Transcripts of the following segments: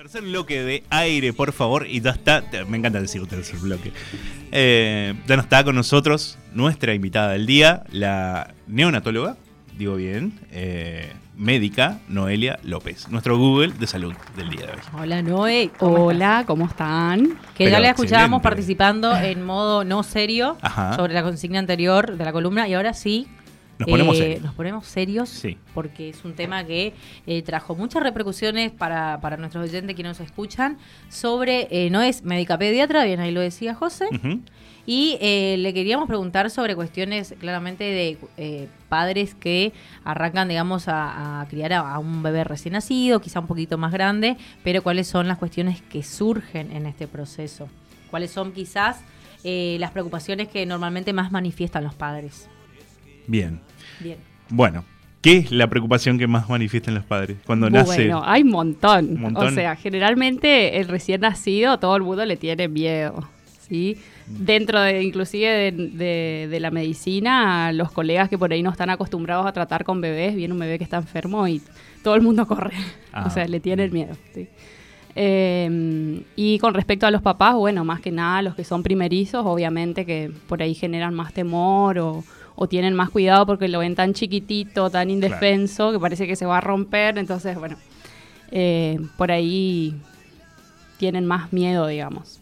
Tercer bloque de aire, por favor, y ya está, me encanta decir tercer bloque. Eh, ya no está con nosotros nuestra invitada del día, la neonatóloga, digo bien, eh, médica Noelia López, nuestro Google de salud del día de hoy. Hola Noé, Hola, ¿cómo están? Que Pero ya la escuchábamos excelente. participando en modo no serio Ajá. sobre la consigna anterior de la columna y ahora sí. Nos ponemos eh, serios. Nos ponemos serios Sí. porque es un tema que eh, trajo muchas repercusiones para, para nuestros oyentes que nos escuchan sobre, eh, no es médica pediatra, bien ahí lo decía José, Ujú. y eh, le queríamos preguntar sobre cuestiones claramente de padres que arrancan, digamos, a, a criar a, a un bebé recién nacido, quizá un poquito más grande, pero cuáles son las cuestiones que surgen en este proceso. ¿Cuáles son quizás eh, las preocupaciones que normalmente más manifiestan los padres? Bien. Bien. Bueno, ¿qué es la preocupación que más manifiestan los padres cuando nace? Bueno, hay un montón. O sea, generalmente el recién nacido todo el mundo le tiene miedo, ¿sí? Dentro de, inclusive de, de- de la medicina, los colegas que por ahí no están acostumbrados a tratar con bebés, viene un bebé que está enfermo y todo el mundo corre. Ah. O sea, le tienen miedo, ¿sí? Eh, y con respecto a los papás, bueno, más que nada los que son primerizos, obviamente que por ahí generan más temor o, o tienen más cuidado porque lo ven tan chiquitito, tan indefenso, que parece que se va a romper. Entonces, bueno, eh, por ahí tienen más miedo, digamos.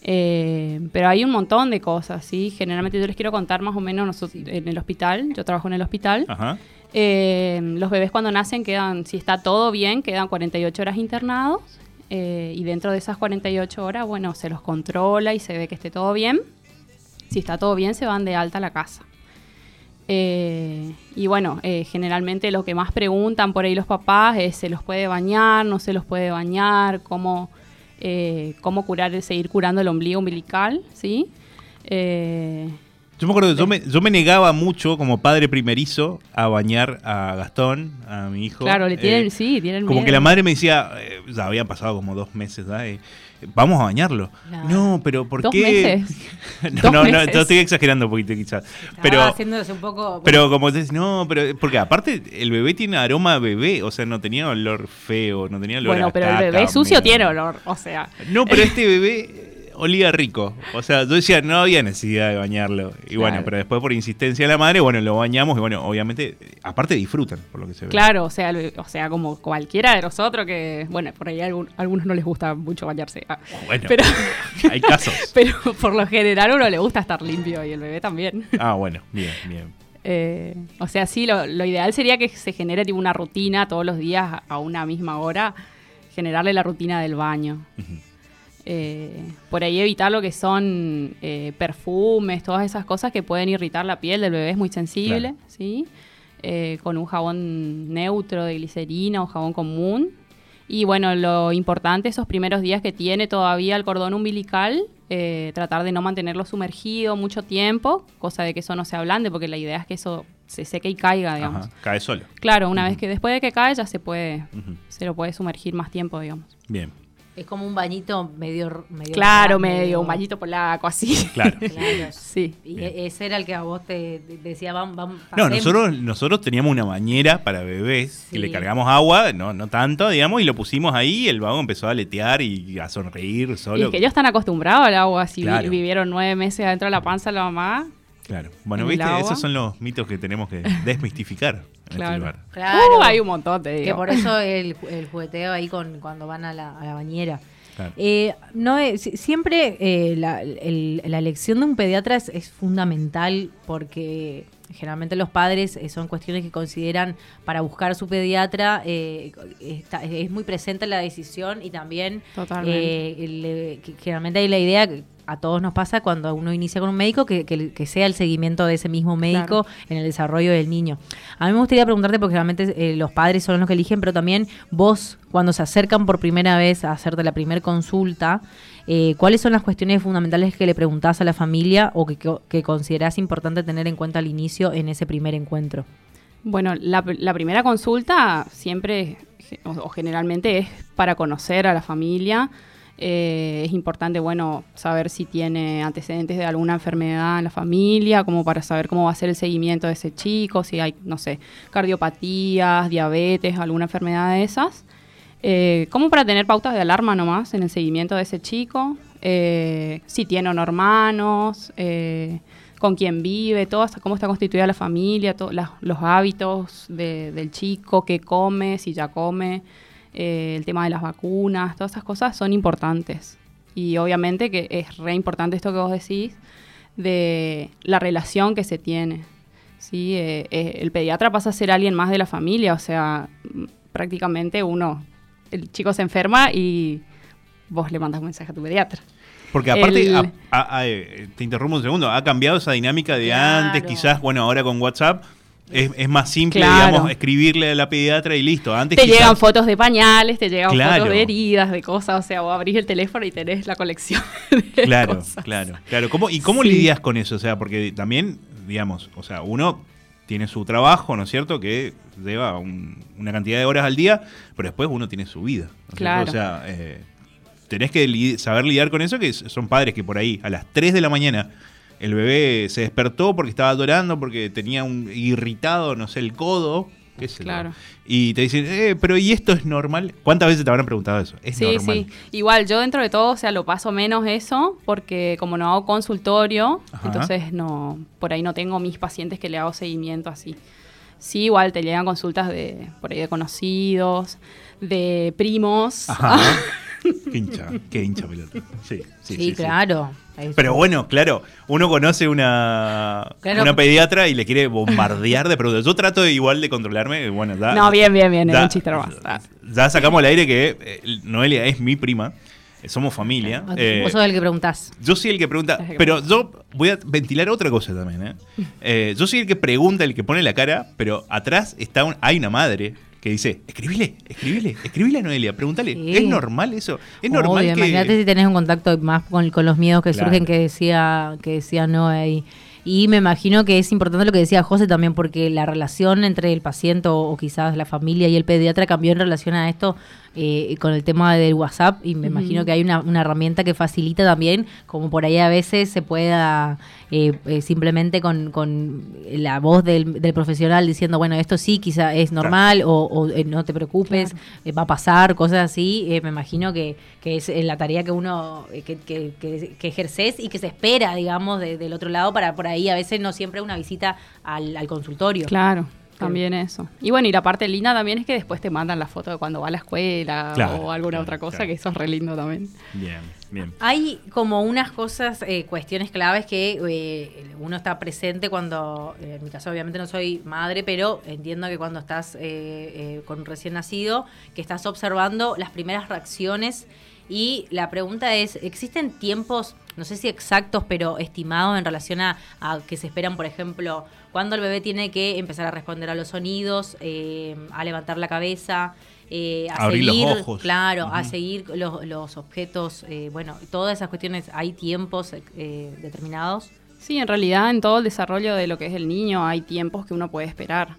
Eh, pero hay un montón de cosas, ¿sí? Generalmente yo les quiero contar más o menos nosotros, en el hospital, yo trabajo en el hospital. Ajá. Eh, los bebés cuando nacen quedan, si está todo bien, quedan 48 horas internados eh, y dentro de esas 48 horas, bueno, se los controla y se ve que esté todo bien. Si está todo bien, se van de alta a la casa. Eh, y bueno, eh, generalmente lo que más preguntan por ahí los papás es, ¿se los puede bañar? ¿No se los puede bañar? ¿Cómo, eh, cómo curar, seguir curando el ombligo umbilical? ¿Sí? Eh, Yo me acuerdo, yo me, yo me negaba mucho como padre primerizo a bañar a Gastón, a mi hijo. claro, le tienen, Eh, sí, tienen Como miedo. que la madre me decía, eh, ya habían pasado como dos meses. Y, vamos a bañarlo. No. No, pero ¿por ¿Dos qué? meses? no, ¿Dos no, no, yo estoy exagerando un poquito quizás. Pero, Estaba haciéndose un poco... pero como dices, no, pero porque aparte el bebé tiene aroma a bebé, o sea, no tenía olor feo, no tenía olor Bueno, a pero el bebé sucio tiene olor, o sea. No, pero este bebé eh, olía rico. O sea, yo decía, no había necesidad de bañarlo. Y bueno, pero después por insistencia de la madre, bueno, lo bañamos y bueno, obviamente, aparte disfrutan por lo que se ve. Claro, o sea, o sea, como cualquiera de nosotros que, bueno, por ahí a algunos no les gusta mucho bañarse. ah, Bueno, Pero, hay casos. pero por lo general a uno le gusta estar limpio y el bebé también. Ah, bueno, bien, bien. Eh, o sea, sí, lo, lo ideal sería que se genere tipo una rutina todos los días a- una misma hora, generarle la rutina del baño. Eh, por ahí evitar lo que son eh, perfumes, todas esas cosas que pueden irritar la piel del bebé es muy sensible, Claro. ¿sí? Eh, con un jabón neutro de glicerina o jabón común. Y bueno, lo importante esos primeros días que tiene todavía el cordón umbilical, tratar de no mantenerlo sumergido mucho tiempo, cosa de que eso no se ablande, porque la idea es que eso se seque y caiga, digamos. Ajá, cae solo. Claro, una vez que después de que cae ya se puede, se lo puede sumergir más tiempo, digamos. Bien, Es como un bañito medio... medio Claro, medio, un bañito polaco, así. claro. Claro. Sí. Y Bien. e- ese era el que a vos te decía, vamos, vamos. No, nosotros, nosotros teníamos una bañera para bebés que Sí. le cargamos agua, no, no tanto, digamos, y lo pusimos ahí y el vago empezó a aletear y a sonreír Y solo. es que ellos están acostumbrados al agua, si Claro. vivieron nueve meses adentro de la panza de la mamá. Claro. Bueno, viste, esos son los mitos que tenemos que desmistificar en este Claro. lugar. Claro. Uh, hay un montón, te Que digo. por eso el, el jugueteo ahí con cuando van a la, a la bañera. Claro. Eh, no, eh, si- siempre eh, la, el- la elección de un pediatra es, es fundamental porque generalmente los padres eh, son cuestiones que consideran para buscar a su pediatra eh, está- es muy presente la decisión y también eh, eh, que generalmente hay la idea que a todos nos pasa cuando uno inicia con un médico que, que- que sea el seguimiento de ese mismo médico en el desarrollo del niño. A mí me gustaría preguntarte, porque realmente eh, los padres son los que eligen, pero también vos, cuando se acercan por primera vez a hacerte la primera consulta, eh, ¿cuáles son las cuestiones fundamentales que le preguntás a la familia o que, que, que considerás importante tener en cuenta al inicio en ese primer encuentro? Bueno, la, la primera consulta siempre o generalmente es para conocer a la familia. Eh, es importante, bueno, saber si tiene antecedentes de alguna enfermedad en la familia, como para saber cómo va a ser el seguimiento de ese chico, si hay, no sé, cardiopatías, diabetes, alguna enfermedad de esas. Eh, como para tener pautas de alarma nomás en el seguimiento de ese chico, eh, si tiene o no hermanos, eh, con quién vive, todo, hasta cómo está constituida la familia, los hábitos del chico, qué come, si ya come, el tema de las vacunas, todas esas cosas son importantes. Y obviamente que es re importante esto que vos decís de la relación que se tiene. ¿sí? el pediatra pasa a ser alguien más de la familia, o sea, prácticamente uno el chico se enferma y vos le mandas un mensaje a tu pediatra. Porque aparte, eh, te interrumpo un segundo, ha cambiado esa dinámica de antes, quizás, bueno, ahora con WhatsApp. Es, más simple, digamos, escribirle a la pediatra y listo. Antes te llegan fotos de pañales, te llegan fotos de heridas, de cosas, o sea, vos abrís el teléfono y tenés la colección. De claro, claro, claro. ¿Cómo, ¿Y cómo lidias con eso? O sea, porque también, digamos, o sea, uno tiene su trabajo, ¿no es cierto? Que lleva una cantidad de horas al día, pero después uno tiene su vida. claro. O sea, eh, tenés que saber lidiar con eso, que son padres que por ahí a las 3 de la mañana el bebé se despertó porque estaba adorando, porque tenía un irritado, no sé, el codo, claro. Y te dicen, eh, pero ¿y esto es normal? ¿Cuántas veces te habrán preguntado eso? ¿Es sí, sí. Igual, yo dentro de todo, o sea, lo paso menos eso, porque como no hago consultorio, entonces no, por ahí no tengo mis pacientes que le hago seguimiento así. Sí, igual te llegan consultas de por ahí de conocidos, de primos. Ajá. qué hincha, qué hincha pelota. Sí, sí, sí, claro. Pero bueno, claro, uno conoce una, una pediatra y le quiere bombardear de preguntas. Yo trato igual de controlarme. Bueno, no, bien, bien, bien, es un chiste más. Ya sacamos al aire que eh, Noelia es mi prima. Eh, somos familia. Eh, vos sos el que preguntás. Yo soy el que pregunta. pero yo voy a ventilar otra cosa también. ¿eh? yo soy el que pregunta, el que pone la cara, pero atrás está hay una madre que dice, escribile, escribile, escribile a Noelia, pregúntale, ¿es normal eso? ¿Es normal que...? Imagínate si tenés un contacto más con, los miedos que surgen que decía, que decía Noé y me imagino que es importante lo que decía José también, porque la relación entre el paciente o, quizás la familia y el pediatra cambió en relación a esto eh, con el tema del WhatsApp y me imagino que hay una, herramienta que facilita también, como por ahí a veces se pueda eh, eh, simplemente con, la voz del, profesional diciendo, bueno, esto sí quizá es normal o, no te preocupes, va a pasar, cosas así, me imagino que, es la tarea que uno, que, que, que, ejerces y que se espera, digamos, del otro lado para por ahí a veces no siempre una visita al, al consultorio. Claro. También eso. Y bueno, y la parte linda también es que después te mandan la foto de cuando va a la escuela o alguna otra cosa, que eso es re lindo también. Bien, bien. Hay como unas cosas, eh, cuestiones claves que eh, uno está presente cuando, eh, en mi caso obviamente no soy madre, pero entiendo que cuando estás con un recién nacido, que estás observando las primeras reacciones y la pregunta es, ¿existen tiempos, no sé si exactos, pero estimados en relación a, que se esperan, por ejemplo, cuando el bebé tiene que empezar a responder a los sonidos, eh, a levantar la cabeza? Eh, a Abrir seguir, los ojos. claro, a seguir los, objetos, eh, bueno, todas esas cuestiones, ¿hay tiempos determinados? Sí, en realidad en todo el desarrollo de lo que es el niño hay tiempos que uno puede esperar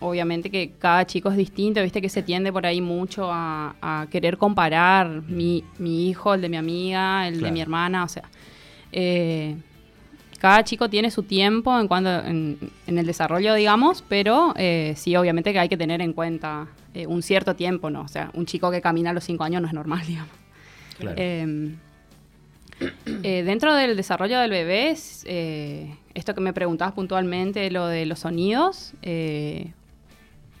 obviamente que cada chico es distinto, viste que se tiende por ahí mucho a, querer comparar mi, hijo, el de mi amiga, el de mi hermana, o sea, eh, cada chico tiene su tiempo en, cuando, en, el desarrollo, digamos, pero eh, sí, obviamente que hay que tener en cuenta eh, un cierto tiempo, ¿no? O sea, un chico que camina a los cinco años no es normal, digamos. Em, dentro del desarrollo del bebé, esto que me preguntabas puntualmente, lo de los sonidos,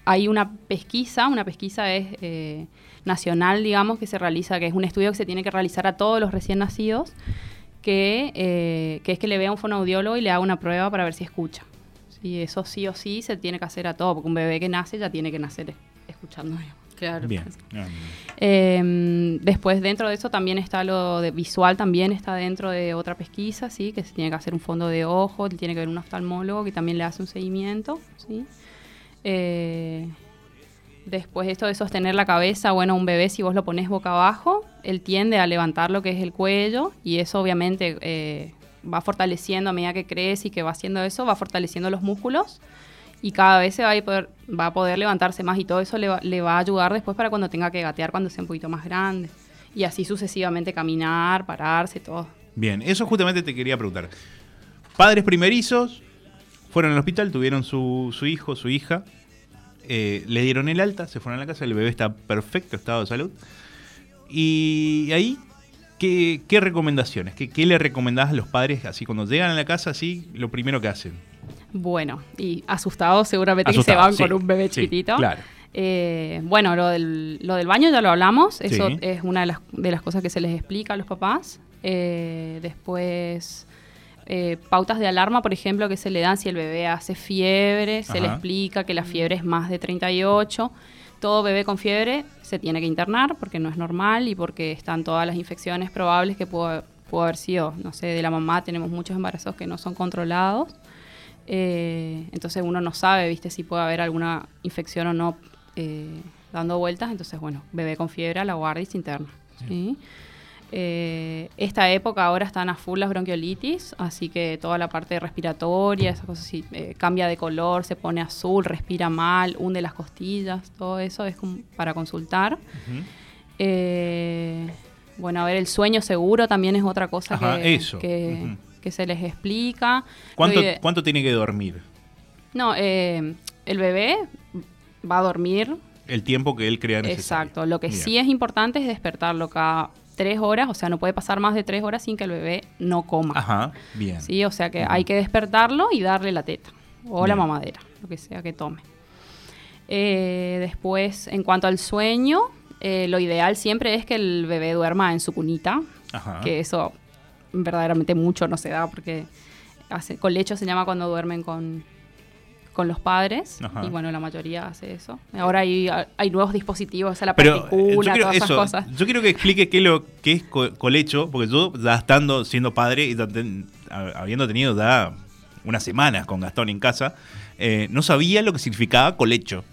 hay una pesquisa, una pesquisa es eh, nacional, digamos, que se realiza, que es un estudio que se tiene que realizar a todos los recién nacidos, que, eh, es que le vea un fonoaudiólogo y le haga una prueba para ver si escucha. Y eso sí o sí se tiene que hacer a todo, porque un bebé que nace ya tiene que nacer escuchando. Claro. Bien. Em, después dentro de eso también está lo de visual, también está dentro de otra pesquisa, sí, que se tiene que hacer un fondo de ojo, tiene que ver un oftalmólogo que también le hace un seguimiento, sí. Eh, después esto de sostener la cabeza, bueno, un bebé si vos lo pones boca abajo, él tiende a levantar lo que es el cuello y eso obviamente eh, va fortaleciendo a medida que crece y que va haciendo eso, va fortaleciendo los músculos y cada vez se va a poder, va a poder levantarse más y todo eso le va, le va a ayudar después para cuando tenga que gatear cuando sea un poquito más grande y así sucesivamente caminar, pararse, todo. Bien, eso justamente te quería preguntar. Padres primerizos, fueron al hospital, tuvieron su, su hijo, su hija. eh, le dieron el alta, se fueron a la casa, el bebé está perfecto estado de salud. Y ahí, ¿qué, qué recomendaciones? ¿Qué, ¿Qué le recomendás a los padres así cuando llegan a la casa, así, lo primero que hacen? Bueno, y asustados seguramente que Asustados, se van sí, con un bebé sí, chiquitito. claro. Eh, bueno, lo del, lo del baño ya lo hablamos. Eso Sí. es una de las, de las cosas que se les explica a los papás. Eh, después, eh, pautas de alarma, por ejemplo, que se le dan si el bebé hace fiebre. Se le explica que la fiebre es más de 38. Todo bebé con fiebre se tiene que internar porque no es normal y porque están todas las infecciones probables que pudo, pudo haber sido, no sé, de la mamá. Tenemos muchos embarazos que no son controlados. Eh, entonces uno no sabe, viste, si puede haber alguna infección o no eh, dando vueltas. Entonces, bueno, bebé con fiebre a la guardia y se interna. ¿sí? Eh, esta época ahora están a full las bronquiolitis, así que toda la parte respiratoria, esas cosas así, eh, cambia de color, se pone azul, respira mal, hunde las costillas, todo eso es como para consultar. Eh, bueno, a ver, el sueño seguro también es otra cosa Ajá, que, eso. que- Ujú. que se les explica. ¿Cuánto, ¿Cuánto tiene que dormir? No, eh, el bebé va a dormir. El tiempo que él crea necesario. Exacto. Lo que Bien. sí es importante es despertarlo cada tres horas, o sea, no puede pasar más de tres horas sin que el bebé no coma. Ajá, bien. ¿sí? O sea que hay que despertarlo y darle la teta o la mamadera, lo que sea que tome. Eh, después, en cuanto al sueño, eh, lo ideal siempre es que el bebé duerma en su cunita, Ajá. que eso verdaderamente mucho no se da porque hace, con lecho se llama cuando duermen con, con los padres Ajá. y bueno, la mayoría hace eso. Ahora hay, hay nuevos dispositivos, o sea, la Pero eh, quiero, todas esas cosas. yo quiero que explique qué, lo, qué es co- colecho, porque yo ya estando siendo padre y ten- habiendo tenido ya unas semanas con Gastón en casa, eh, no sabía lo que significaba colecho.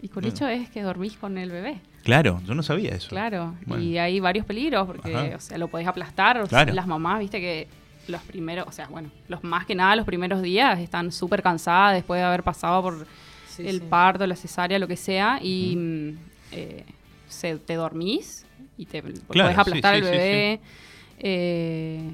Y con lecho es que dormís con el bebé. Claro, yo no sabía eso. Claro, Bueno. y hay varios peligros porque, Ajá. o sea, lo podés aplastar. o sea, las mamás, viste que los primeros, o sea, bueno, los más que nada los primeros días están súper cansadas después de haber pasado por Sí, el sí. parto, la cesárea, lo que sea, y mm, eh, se, te dormís y te Claro, podés aplastar sí, sí, bebé. eh,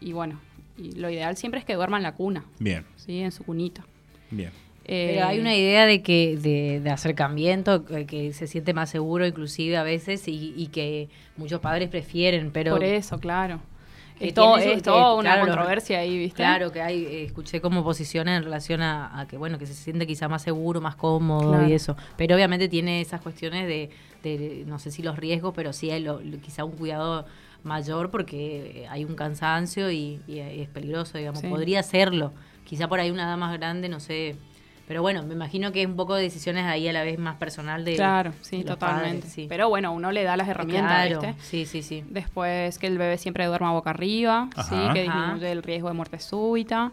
y bueno, y lo ideal siempre es que duerma en la cuna, Bien, ¿sí? En su cunita. bien. Eh, Pero hay una idea de que de, de acercamiento que, que se siente más seguro inclusive a veces y, y que muchos padres prefieren, pero por eso, claro. Es, todo, es toda que, una claro, controversia ahí, ¿viste? Claro, que hay, eh, escuché como posiciones en relación a, a que, bueno, que se siente quizá más seguro, más cómodo Claro. y eso. Pero obviamente tiene esas cuestiones de, de, no sé si los riesgos, pero sí hay lo- lo- quizá un cuidado mayor porque hay un cansancio y, y es peligroso, digamos. Sí. Podría serlo. Quizá por ahí una edad más grande, no sé. Pero bueno, me imagino que es un poco de decisiones ahí a la vez más personal de Claro, sí, de los totalmente. padres, sí. Pero bueno, uno le da las herramientas, Claro, ¿viste? sí, sí, sí. Después que el bebé siempre duerma boca arriba, Ajá. ¿sí? que Ajá. disminuye el riesgo de muerte súbita.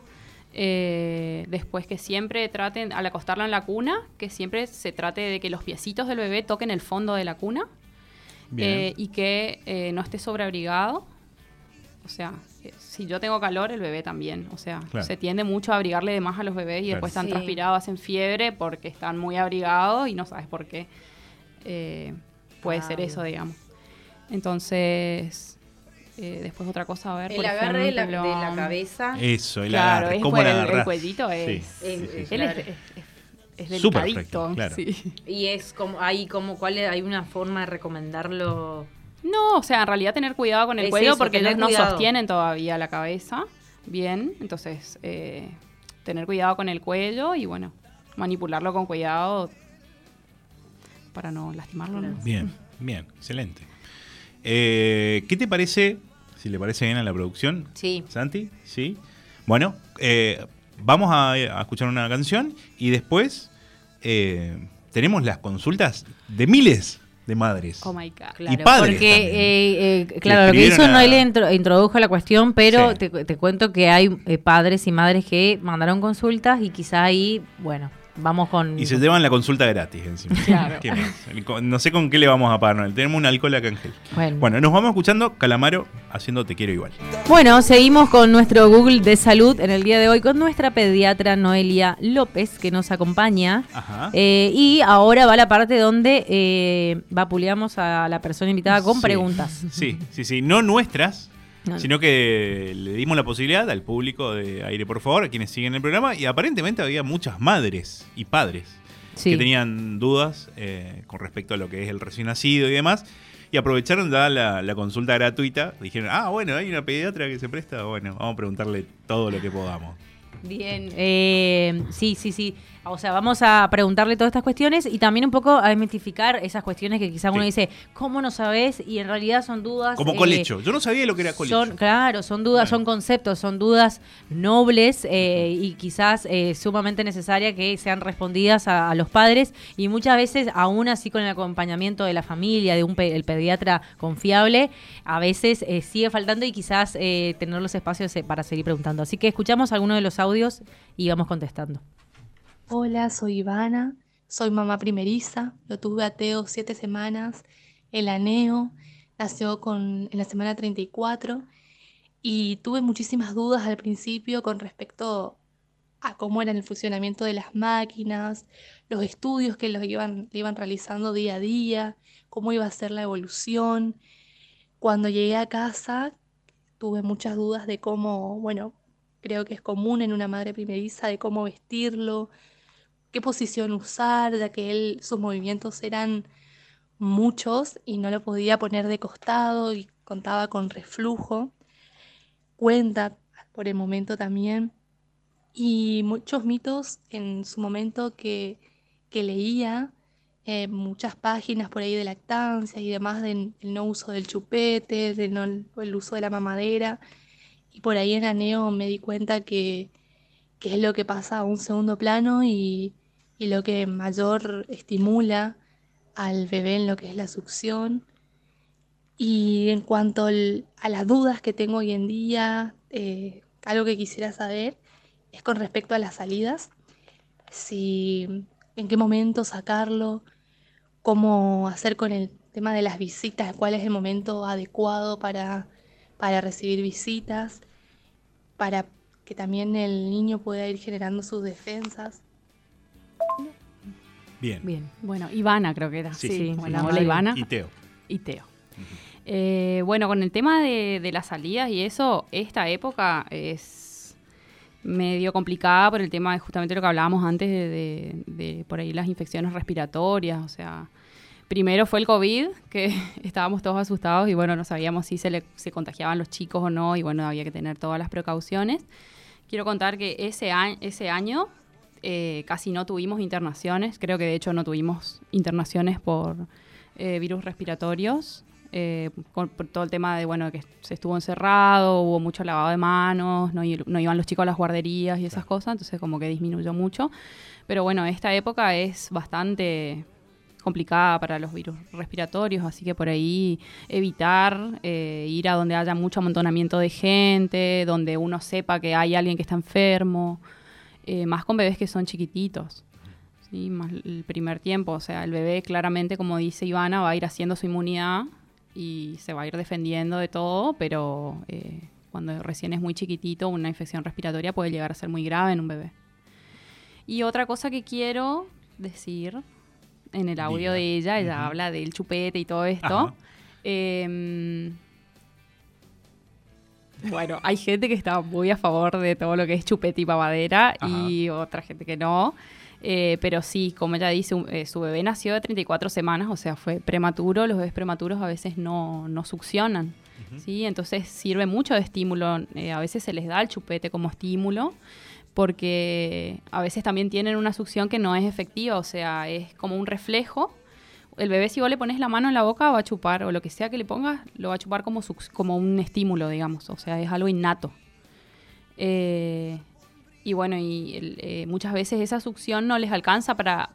Eh, después que siempre traten, al acostarlo en la cuna, que siempre se trate de que los piecitos del bebé toquen el fondo de la cuna Bien. eh, y que eh, no esté sobreabrigado. O sea, si yo tengo calor, el bebé también. O sea, Claro. se tiende mucho a abrigarle de más a los bebés y Claro. después están Sí. transpirados, hacen fiebre porque están muy abrigados y no sabes por qué. Eh, puede Ah, ser eso, digamos. Entonces, eh, después otra cosa, a ver. El por agarre de la, de la cabeza. Eso, el Claro, agarre, es ¿cómo el- la el cuellito es- Sí, es- sí, es- sí. Él es, Claro. es, es Súper delicadito, frágil, claro. sí. Y es como, hay como, ¿cuál es? Hay una forma de recomendarlo. No, o sea, en realidad tener cuidado con el Es cuello eso, porque ellos no cuidado. sostienen todavía la cabeza bien. Entonces, eh, tener cuidado con el cuello y bueno, manipularlo con cuidado para no lastimarlo. ¿no? Bien, bien, excelente. Eh, ¿Qué te parece, si le parece bien a la producción, Sí. Santi? Sí. Bueno, eh, vamos a, a escuchar una canción y después eh, tenemos las consultas de miles de madres. Oh my God. Claro, padres porque, eh, eh, claro, lo que hizo intro- introdujo la cuestión, pero Sí. te, te cuento que hay eh, padres y madres que mandaron consultas y quizá ahí, bueno, vamos con... Y se llevan la consulta gratis encima. Claro. No sé con qué le vamos a pagar. Tenemos un alcohol acá, Ángel. Bueno. Bueno, nos vamos escuchando Calamaro haciendo Te quiero igual. Bueno, seguimos con nuestro Google de salud en el día de hoy con nuestra pediatra Noelia López que nos acompaña. Ajá. Eh, y ahora va la parte donde eh, vapuleamos a la persona invitada con Sí. preguntas. Sí, sí, sí. No nuestras, No. sino que le dimos la posibilidad al público de Aire por favor, a quienes siguen el programa, y aparentemente había muchas madres y padres que tenían dudas eh, con respecto a lo que es el recién nacido y demás. Y aprovecharon de la, la, consulta gratuita. Dijeron, ah, bueno, hay una pediatra que se presta. Bueno, vamos a preguntarle todo lo que podamos. Bien, eh, sí, sí, sí. O sea, vamos a preguntarle todas estas cuestiones y también un poco a desmitificar esas cuestiones que quizás uno dice, ¿cómo no sabes? Y en realidad son dudas. Como colecho. Yo no sabía lo que era colecho. Son, claro, son dudas, son conceptos, son dudas nobles eh, y quizás eh, sumamente necesarias que sean respondidas a, los padres y muchas veces, aún así con el acompañamiento de la familia, de un el pediatra confiable, a veces eh, sigue faltando y quizás tener los espacios para seguir preguntando. Así que escuchamos algunos de los audios y vamos contestando. Hola, soy Ivana, soy mamá primeriza, lo tuve a Teo siete semanas, el aneo nació con, en la semana 34 y tuve muchísimas dudas al principio con respecto a cómo era el funcionamiento de las máquinas, los estudios que los iban, iban realizando día a día, cómo iba a ser la evolución. Cuando llegué a casa tuve muchas dudas de cómo, bueno, creo que es común en una madre primeriza, de cómo vestirlo, qué posición usar, ya que él, sus movimientos eran muchos y no lo podía poner de costado y contaba con reflujo. Cuenta por el momento también. Y muchos mitos en su momento que, leía, eh, muchas páginas por ahí de lactancia y demás del no uso del chupete, del el uso de la mamadera. Y por ahí en Aneo me di cuenta que, que es lo que pasa a un segundo plano y, y lo que mayor estimula al bebé en lo que es la succión. Y en cuanto a las dudas que tengo hoy en día, eh, algo que quisiera saber es con respecto a las salidas, si en qué momento sacarlo, cómo hacer con el tema de las visitas, cuál es el momento adecuado para, para recibir visitas, para que también el niño pueda ir generando sus defensas. Bien. Bien. Bueno, Ivana creo que era. Sí, Bueno, hola Ivana. Y Teo. Y Teo. Eh, bueno, con el tema de, las salidas y eso, esta época es medio complicada por el tema de justamente lo que hablábamos antes de, por ahí las infecciones respiratorias, o sea, primero fue el COVID, que estábamos todos asustados y bueno, no sabíamos si se, le, se contagiaban los chicos o no y bueno, había que tener todas las precauciones. Quiero contar que ese, ese año eh, casi no tuvimos internaciones, creo que de hecho no tuvimos internaciones por eh, virus respiratorios, eh, por todo el tema de, bueno, que se estuvo encerrado, hubo mucho lavado de manos, no, iban los chicos a las guarderías y esas cosas, entonces como que disminuyó mucho. Pero bueno, esta época es bastante complicada para los virus respiratorios, así que por ahí evitar ir a donde haya mucho amontonamiento de gente, donde uno sepa que hay alguien que está enfermo. Eh, más con bebés que son chiquititos. ¿sí? Más el primer tiempo, o sea, el bebé claramente, como dice Ivana, va a ir haciendo su inmunidad y se va a ir defendiendo de todo, pero eh, cuando recién es muy chiquitito, una infección respiratoria puede llegar a ser muy grave en un bebé. Y otra cosa que quiero decir en el audio de ella, ella habla del chupete y todo esto. Bueno, hay gente que está muy a favor de todo lo que es chupete y pavadera y otra gente que no. Eh, pero sí, como ella dice, eh, su bebé nació de 34 semanas, o sea, fue prematuro. Los bebés prematuros a veces no, no succionan. ¿sí? Entonces sirve mucho de estímulo. Eh, a veces se les da el chupete como estímulo porque a veces también tienen una succión que no es efectiva, o sea, es como un reflejo el bebé si vos le pones la mano en la boca va a chupar, o lo que sea que le pongas, lo va a chupar como, como un estímulo, digamos, o sea, es algo innato. Eh, y bueno, y eh, muchas veces esa succión no les alcanza para,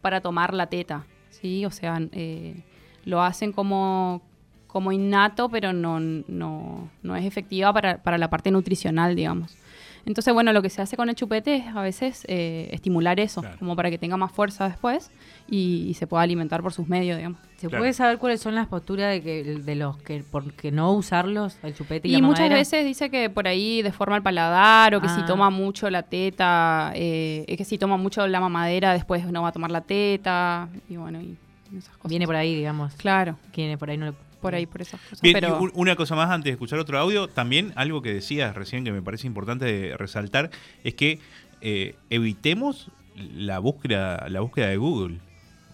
para tomar la teta, ¿sí? O sea, eh, lo hacen como, como innato, pero no, no, no es efectiva para, para la parte nutricional, digamos. Entonces, bueno, lo que se hace con el chupete es a veces eh, estimular eso, como para que tenga más fuerza después y, se pueda alimentar por sus medios, digamos. ¿Se puede saber cuáles son las posturas de, que, de los que, por que no usarlos, el chupete y, y muchas veces dice que por ahí deforma el paladar o que si ah. toma mucho la teta, eh, es que si toma mucho la mamadera después no va a tomar la teta y bueno, y esas cosas. Viene por ahí, digamos. Claro. Viene por ahí no por ahí, por esas cosas. pero... una cosa más antes de escuchar otro audio, también algo que decías recién que me parece importante resaltar es que eh, evitemos la búsqueda, la búsqueda de Google.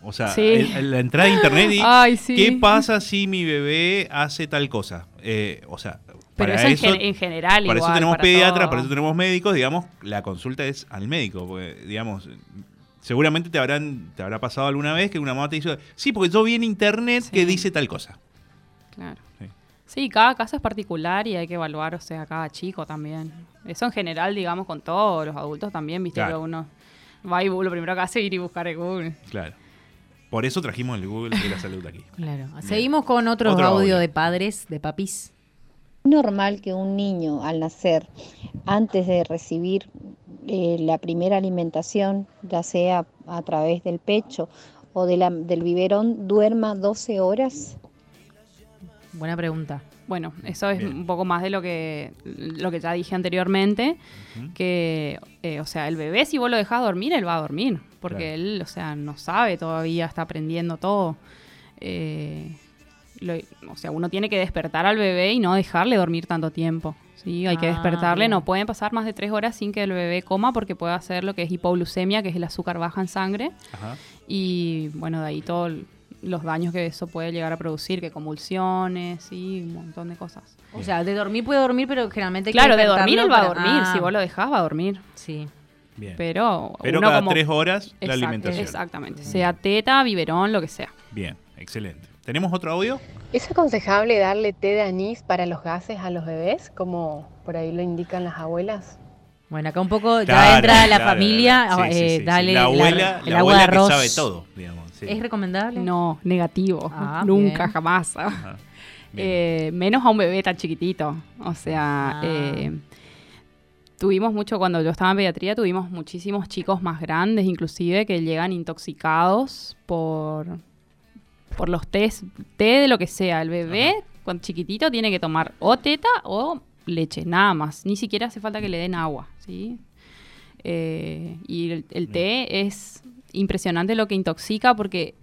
O sea, Sí. el- la entrada a internet y Ay, sí. ¿qué pasa si mi bebé hace tal cosa? Eh, o sea, Pero para eso, en eso, gen- en, general para igual. eso tenemos para pediatras, todo. para eso tenemos médicos, digamos, la consulta es al médico, porque, digamos, seguramente te habrán te habrá pasado alguna vez que una mamá te dice, sí, porque yo vi en internet Sí. que dice tal cosa. Claro. Sí. Sí, cada caso es particular y hay que evaluar, o sea, cada chico también. Eso en general, digamos, con todos los adultos también, viste, Claro. que uno va y lo primero que hace es ir y buscar en Google. Claro. Por eso trajimos el Google de la salud aquí. Claro. Seguimos con otro, Otro audio, audio. de padres, de papis. normal que un niño al nacer, antes de recibir eh, la primera alimentación, ya sea a través del pecho o de la- del biberón, duerma 12 horas? Buena pregunta. Bueno, eso es Bien. un poco más de lo que, lo que ya dije anteriormente, que, eh, o sea, el bebé si vos lo dejás dormir, él va a dormir, porque Claro. él, o sea, no sabe todavía, está aprendiendo todo. Eh, lo- o sea, uno tiene que despertar al bebé y no dejarle dormir tanto tiempo. Sí, hay que Ah, despertarle, bien. no pueden pasar más de tres horas sin que el bebé coma porque puede hacer lo que es hipoglucemia, que es el azúcar baja en sangre, Ajá. y bueno, de ahí todos los daños que eso puede llegar a producir, que convulsiones y un montón de cosas. O sea, de dormir puede dormir, pero generalmente hay que Claro, de dormir él va a dormir. Ah, Si vos lo dejás, va a dormir. Sí. Bien. Pero, Pero uno cada como- tres horas la Exact- alimentación. Exactamente. Sea teta, biberón, lo que sea. Bien, excelente. ¿Tenemos otro audio? ¿Es aconsejable darle té de anís para los gases a los bebés, como por ahí lo indican las abuelas? Bueno, acá un poco ya Claro, entra la claro, familia, claro. Sí, sí, eh, sí, sí. dale la abuela, el la agua abuela de arroz. que sabe todo, digamos. sí. ¿Es recomendable? No, negativo. Ah, Nunca, bien. jamás. Ajá. Eh, menos a un bebé tan chiquitito. O sea, Ah. eh, tuvimos mucho, cuando yo estaba en pediatría, tuvimos muchísimos chicos más grandes, inclusive, que llegan intoxicados por, por los tés, té de lo que sea. El bebé, cuando chiquitito, tiene que tomar o teta o leche, nada más. Ni siquiera hace falta que le den agua, ¿sí? Eh, y el, el té es impresionante lo que intoxica porque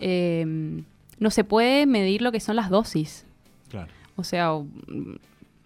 eh, no se puede medir lo que son las dosis. Claro. O sea, mm,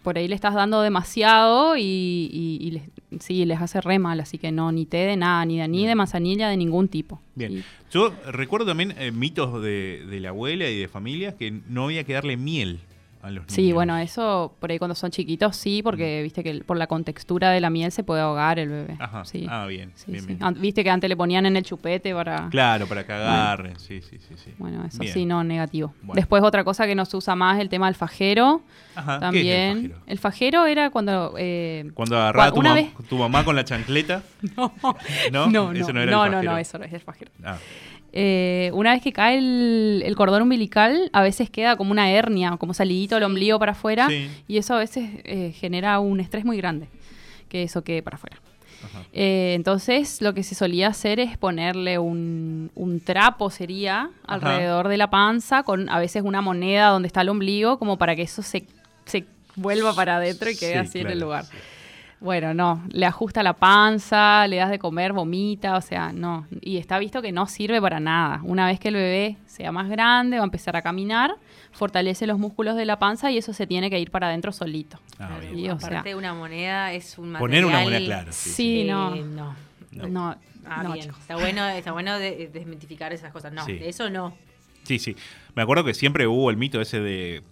por ahí le estás dando demasiado y, y- y les, sí, les hace re mal. Así que no, ni té de nada, ni de, ni de manzanilla de ningún tipo. Bien. Y- Yo recuerdo también eh, mitos de, de la abuela y de familias que no había que darle miel a los niños. sí, bueno, eso por ahí cuando son chiquitos sí, porque viste que el- por la contextura de la miel se puede ahogar el bebé. Ajá. Sí. Ah, bien. Sí, bien, sí. bien. Viste que antes le ponían en el chupete para... Claro, para que agarren. Sí, sí, sí. sí. Bueno, eso Bien. sí, no, negativo. Bueno. Después otra cosa que no se usa más el tema del fajero. Ajá. ¿qué es el También. fajero? el fajero era cuando... eh, Cuando agarraba tu, una vez- tu mamá con la chancleta. no, ¿No? no, no, Eso no no, era el no, fajero. no, eso no es el fajero. Ah, Eh, una vez que cae el, el cordón umbilical, a veces queda como una hernia, como salidito el ombligo para afuera, Sí. y eso a veces eh, genera un estrés muy grande, que eso quede para afuera. Eh, entonces, lo que se solía hacer es ponerle un, un trapo, sería, alrededor de la panza, con a veces una moneda donde está el ombligo, como para que eso se, se vuelva para adentro y quede Sí, así en el lugar. sí. Bueno, no, le ajusta la panza, le das de comer, vomita, o sea, no. Y está visto que no sirve para nada. Una vez que el bebé sea más grande, va a empezar a caminar, fortalece los músculos de la panza y eso se tiene que ir para adentro solito. Ah, bien. Y, o Aparte sea, una moneda es un material... Poner una moneda, claro. Sí, sí, sí. eh, no, no. No. no, Ah, no, bien. Está bueno, está bueno de- desmitificar esas cosas. No, Sí. de eso no. Sí, sí. Me acuerdo que siempre hubo el mito ese de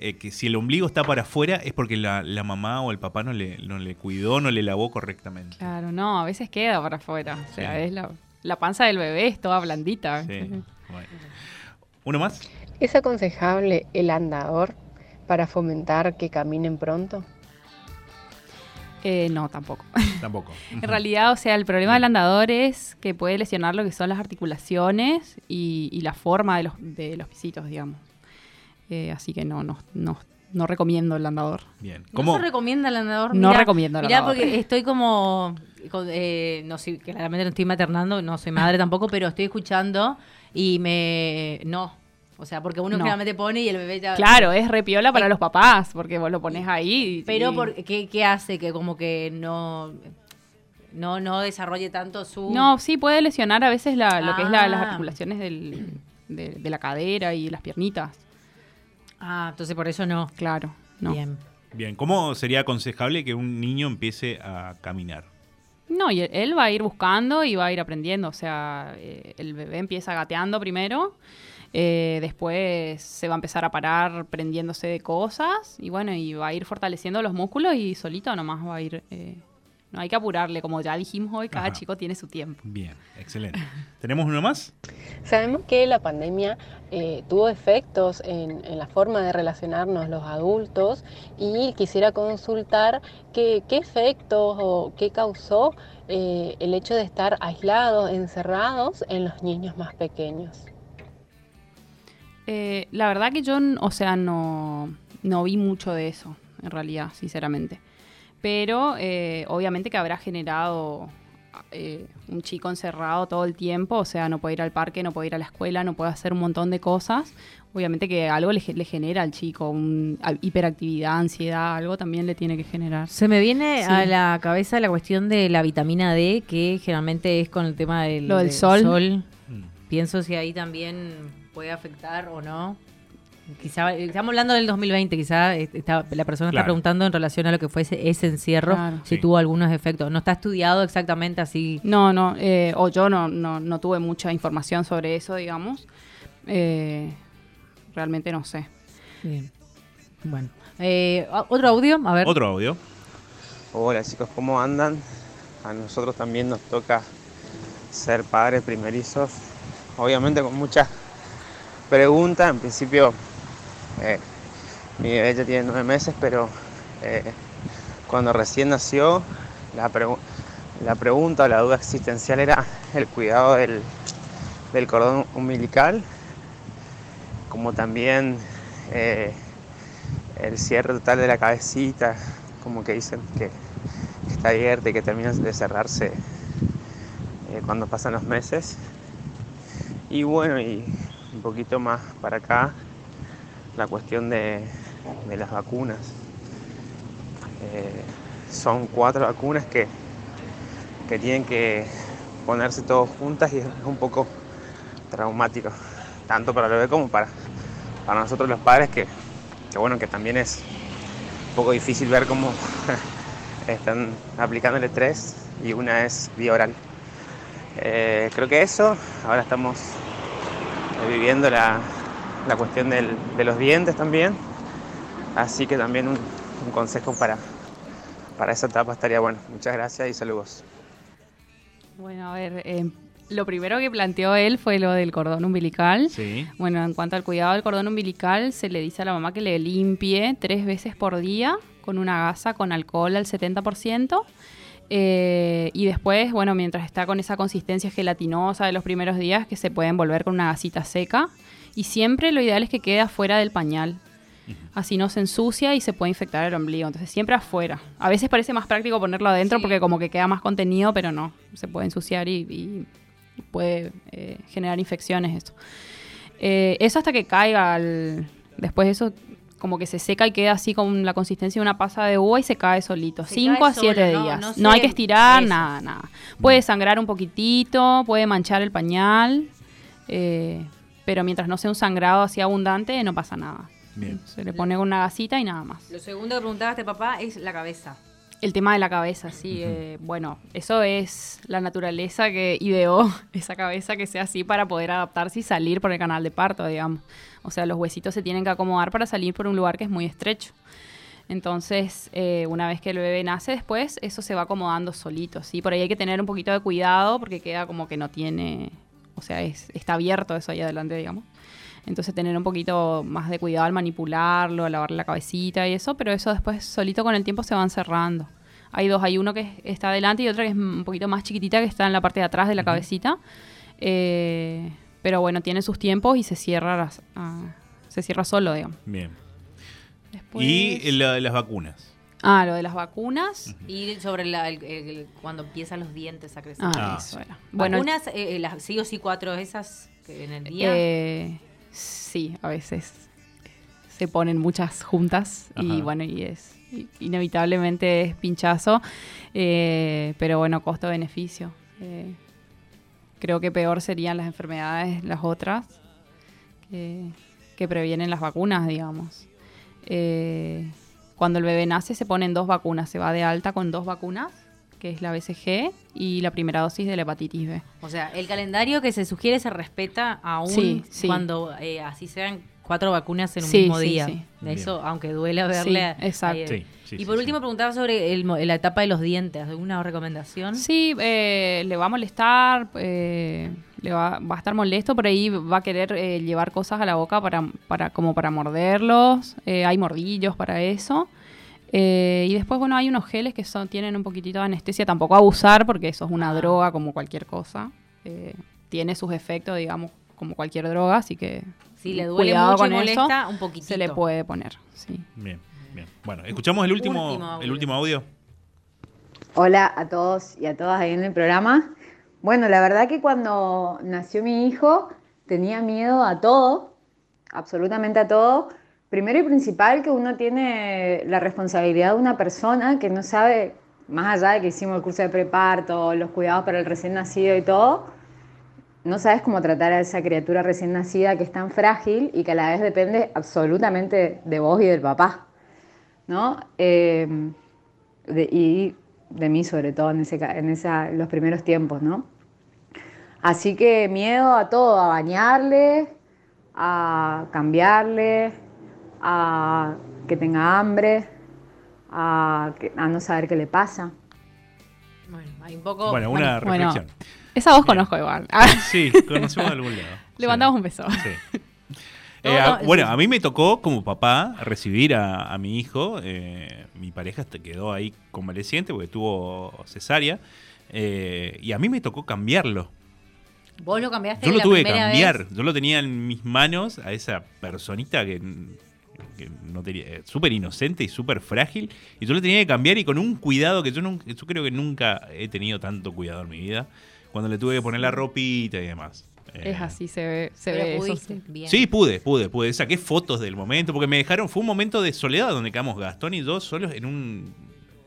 eh, que si el ombligo está para afuera es porque la, la mamá o el papá no le, no le cuidó, no le lavó correctamente. Claro, no, a veces queda para afuera. O sea, Sí. es la, la panza del bebé es toda blandita. Sí. Bueno. ¿Uno más? ¿Es aconsejable el andador para fomentar que caminen pronto? Eh, no, tampoco. Tampoco. En realidad, o sea, el problema del andador es que puede lesionar lo que son las articulaciones y, y la forma de los, de los pisitos, digamos. Eh, así que no, no, no, no recomiendo el andador. Bien. ¿Cómo ¿Cómo? se recomienda el andador? No recomiendo el Mirá, andador. porque estoy como... eh, no sé, claramente no estoy maternando, no soy madre tampoco, pero estoy escuchando y me... No. O sea, porque uno No. generalmente pone y el bebé ya... Claro, es repiola para los papás, porque vos lo pones ahí. y- Pero y- por, ¿qué, qué hace? Que como que no... No, no desarrolle tanto su... No, sí, puede lesionar a veces la- lo que es la- las Ah. articulaciones del- de, de la cadera y las piernitas. Ah, entonces por eso no. Claro, no. Bien. Bien. ¿Cómo sería aconsejable que un niño empiece a caminar? No, y él, él va a ir buscando y va a ir aprendiendo. O sea, eh, el bebé empieza gateando primero, eh, después se va a empezar a parar prendiéndose de cosas y bueno, y va a ir fortaleciendo los músculos y solito nomás va a ir... eh, no hay que apurarle, como ya dijimos hoy, cada Ajá. chico tiene su tiempo. Bien, excelente. ¿Tenemos uno más? Sabemos que la pandemia eh, tuvo efectos en, en la forma de relacionarnos los adultos y quisiera consultar qué, qué efectos o qué causó eh, el hecho de estar aislados, encerrados en los niños más pequeños. Eh, la verdad que yo, o sea, no, no vi mucho de eso, en realidad, sinceramente. Pero eh, obviamente que habrá generado eh, un chico encerrado todo el tiempo, o sea, no puede ir al parque, no puede ir a la escuela, no puede hacer un montón de cosas. Obviamente que algo le, ge- le genera al chico, un, a- hiperactividad, ansiedad, algo también le tiene que generar. Se me viene Sí. a la cabeza la cuestión de la vitamina D, que generalmente es con el tema del, Lo del sol. Mm. Pienso si ahí también puede afectar o no. Quizá, estamos hablando del 2020, quizá está- la persona está preguntando en relación a lo que fue ese, ese encierro, Claro. si Sí. tuvo algunos efectos. No está estudiado exactamente así. No, no, eh, o yo no, no, no tuve mucha información sobre eso, digamos. Eh, realmente no sé. Bien. Bueno. Eh, otro audio, a ver. Otro audio. Hola chicos, ¿cómo andan? A nosotros también nos toca ser padres primerizos, obviamente con muchas preguntas. En principio, eh, mi bebé ya tiene nueve meses, pero eh, cuando recién nació, la, pregu- la pregunta o la duda existencial era el cuidado del, cordón umbilical, como también eh, el cierre total de la cabecita, como que dicen que está abierta y que termina de cerrarse cuando pasan los meses. Y bueno, y un poquito más para acá, la cuestión de, de las vacunas. Eh, son cuatro vacunas que, que tienen que ponerse todas juntas y es un poco traumático, tanto para el bebé como para, para nosotros los padres, que, que bueno, que también es un poco difícil ver cómo están aplicándole tres y una es vía oral. Eh, creo que eso, ahora estamos viviendo la, la cuestión del- de los dientes también, así que también un, un consejo para, para esa etapa estaría bueno. Muchas gracias y saludos. Bueno, a ver, eh, lo primero que planteó él fue lo del cordón umbilical. Sí. Bueno, en cuanto al cuidado del cordón umbilical, se le dice a la mamá que le limpie tres veces por día con una gasa con alcohol al 70%. Eh, y después, bueno, mientras está con esa consistencia gelatinosa de los primeros días, que se puede envolver con una gasita seca. Y siempre lo ideal es que quede afuera del pañal. Así no se ensucia y se puede infectar el ombligo. Entonces siempre afuera. A veces parece más práctico ponerlo adentro Sí. porque como que queda más contenido, pero no. Se puede ensuciar y, y puede eh, generar infecciones esto. Eh, eso hasta que caiga al... Después de eso como que se seca y queda así con la consistencia de una pasa de uva y se cae solito. Se 5 cae a 7 solo, no- días. no No, hay que estirar, eso. nada, nada. Puede sangrar un poquitito, puede manchar el pañal, eh, pero mientras no sea un sangrado así abundante, no pasa nada. Bien. Se le pone una gasita y nada más. Lo segundo que preguntaba este papá es la cabeza. El tema de la cabeza, sí. eh, bueno, eso es la naturaleza que ideó esa cabeza que sea así para poder adaptarse y salir por el canal de parto, digamos. O sea, los huesitos se tienen que acomodar para salir por un lugar que es muy estrecho. Entonces, eh, una vez que el bebé nace después, eso se va acomodando solito, ¿sí? Por ahí hay que tener un poquito de cuidado porque queda como que no tiene, o sea, es, está abierto eso ahí adelante, digamos. Entonces tener un poquito más de cuidado al manipularlo, al lavarle la cabecita y eso, pero eso después solito con el tiempo se van cerrando. Hay dos, hay uno que está adelante y otra que es un poquito más chiquitita que está en la parte de atrás de la cabecita. Eh, pero bueno, tiene sus tiempos y se cierra, las- ah, se cierra solo, digamos. Bien. Después- Y lo de las vacunas. Ah, lo de las vacunas. Y sobre la, el- el- cuando empiezan los dientes a crecer. Ah, Ah, eso sí. era. Bueno, Algunas, eh, las sí o sí cuatro esas que en el día. Eh, sí, a veces se ponen muchas juntas y bueno, y es inevitablemente es pinchazo, eh, pero bueno, costo-beneficio. Creo que peor serían las enfermedades, las otras, que, que previenen las vacunas, digamos. Eh, cuando el bebé nace se ponen dos vacunas, se va de alta con dos vacunas que es la BCG, y la primera dosis de la hepatitis B. O sea, el calendario que se sugiere se respeta aún Sí, sí. cuando eh, así sean cuatro vacunas en un Sí, mismo sí, día. sí. De Eso, Bien. aunque duele verle. Sí, exacto. sí, y por sí. último, preguntaba sobre el la etapa de los dientes. ¿Alguna recomendación? Sí, eh, le va a molestar, eh, le va, va a estar molesto, por ahí va a querer eh, llevar cosas a la boca para, para como para morderlos. eh, hay mordillos para eso. Eh, y después, bueno, hay unos geles que son, tienen un poquitito de anestesia, tampoco abusar porque eso es una Ah. droga como cualquier cosa. Eh, tiene sus efectos, digamos, como cualquier droga, así que Si le duele cuidado mucho y con molesta, eso, un poquitito. se le puede poner. Sí. Bien, bien. Bueno, escuchamos el último, Último audio. el último audio. Hola a todos y a todas ahí en el programa. Bueno, la verdad que cuando nació mi hijo tenía miedo a todo, absolutamente a todo. Primero y principal que uno tiene la responsabilidad de una persona que no sabe, más allá de que hicimos el curso de preparto, los cuidados para el recién nacido y todo, no sabes cómo tratar a esa criatura recién nacida que es tan frágil y que a la vez depende absolutamente de vos y del papá, ¿no? Eh, de- y de mí sobre todo en, ese, los primeros tiempos, ¿no? Así que miedo a todo, a bañarle, a cambiarle, a que tenga hambre, a, que- a no saber qué le pasa. Bueno, hay un poco. Bueno, una bueno, bueno. reflexión. Esa voz Bien. conozco igual. Ah, Sí, conocemos de algún lado. Le Sí. mandamos un beso. Sí. Eh, a- sí. bueno, a mí me tocó como papá recibir a, a mi hijo. eh, mi pareja quedó ahí convaleciente porque tuvo cesárea. eh, y a mí me tocó cambiarlo. Vos lo cambiaste Yo lo la tuve que cambiar. vez. Yo lo tenía en mis manos a esa personita que, que no tenía, eh, súper inocente y súper frágil. Y yo lo tenía que cambiar y con un cuidado que yo, nun- yo creo que nunca he tenido tanto cuidado en mi vida. Cuando le tuve que poner la ropita y demás. Eh, Es así, se ve, se ve eso. pudiste, sí. bien. Sí, pude, pude, pude. Saqué fotos del momento porque me dejaron. Fue un momento de soledad donde quedamos Gastón y yo solos en un,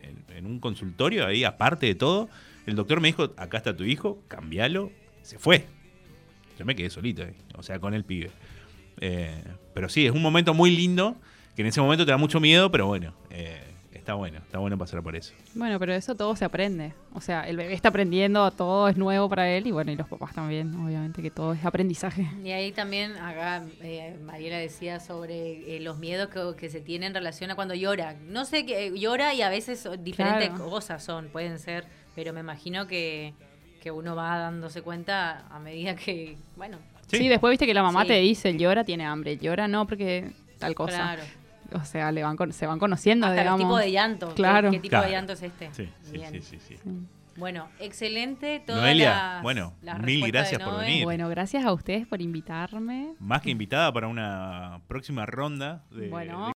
en, en un consultorio ahí, aparte de todo. El doctor me dijo: Acá está tu hijo, cambialo. Se fue. Yo me quedé solito ahí, o sea, con el pibe. Eh, pero sí, es un momento muy lindo que en ese momento te da mucho miedo, pero bueno, eh, está bueno, está bueno pasar por eso. Bueno, pero eso todo se aprende. O sea, el bebé está aprendiendo, todo es nuevo para él y bueno, y los papás también, obviamente que todo es aprendizaje. Y ahí también, acá eh, Mariela decía sobre eh, los miedos que, que se tienen en relación a cuando llora. No sé, que llora y a veces diferentes Claro. cosas son, pueden ser, pero me imagino que, que uno va dándose cuenta a medida que, bueno, Sí, después viste que la mamá Sí. te dice, llora, tiene hambre, llora no porque tal cosa. claro. O sea, le van con- se van conociendo, Hasta digamos. los tipos de llanto. ¿Qué- Claro. ¿Qué, tipo Claro. de llanto es este? Sí, sí, sí, sí. Bueno, excelente. Todas Noelia, las- bueno, las mil gracias por venir. Bueno, gracias a ustedes por invitarme. Más que invitada para una próxima ronda de, Bueno, de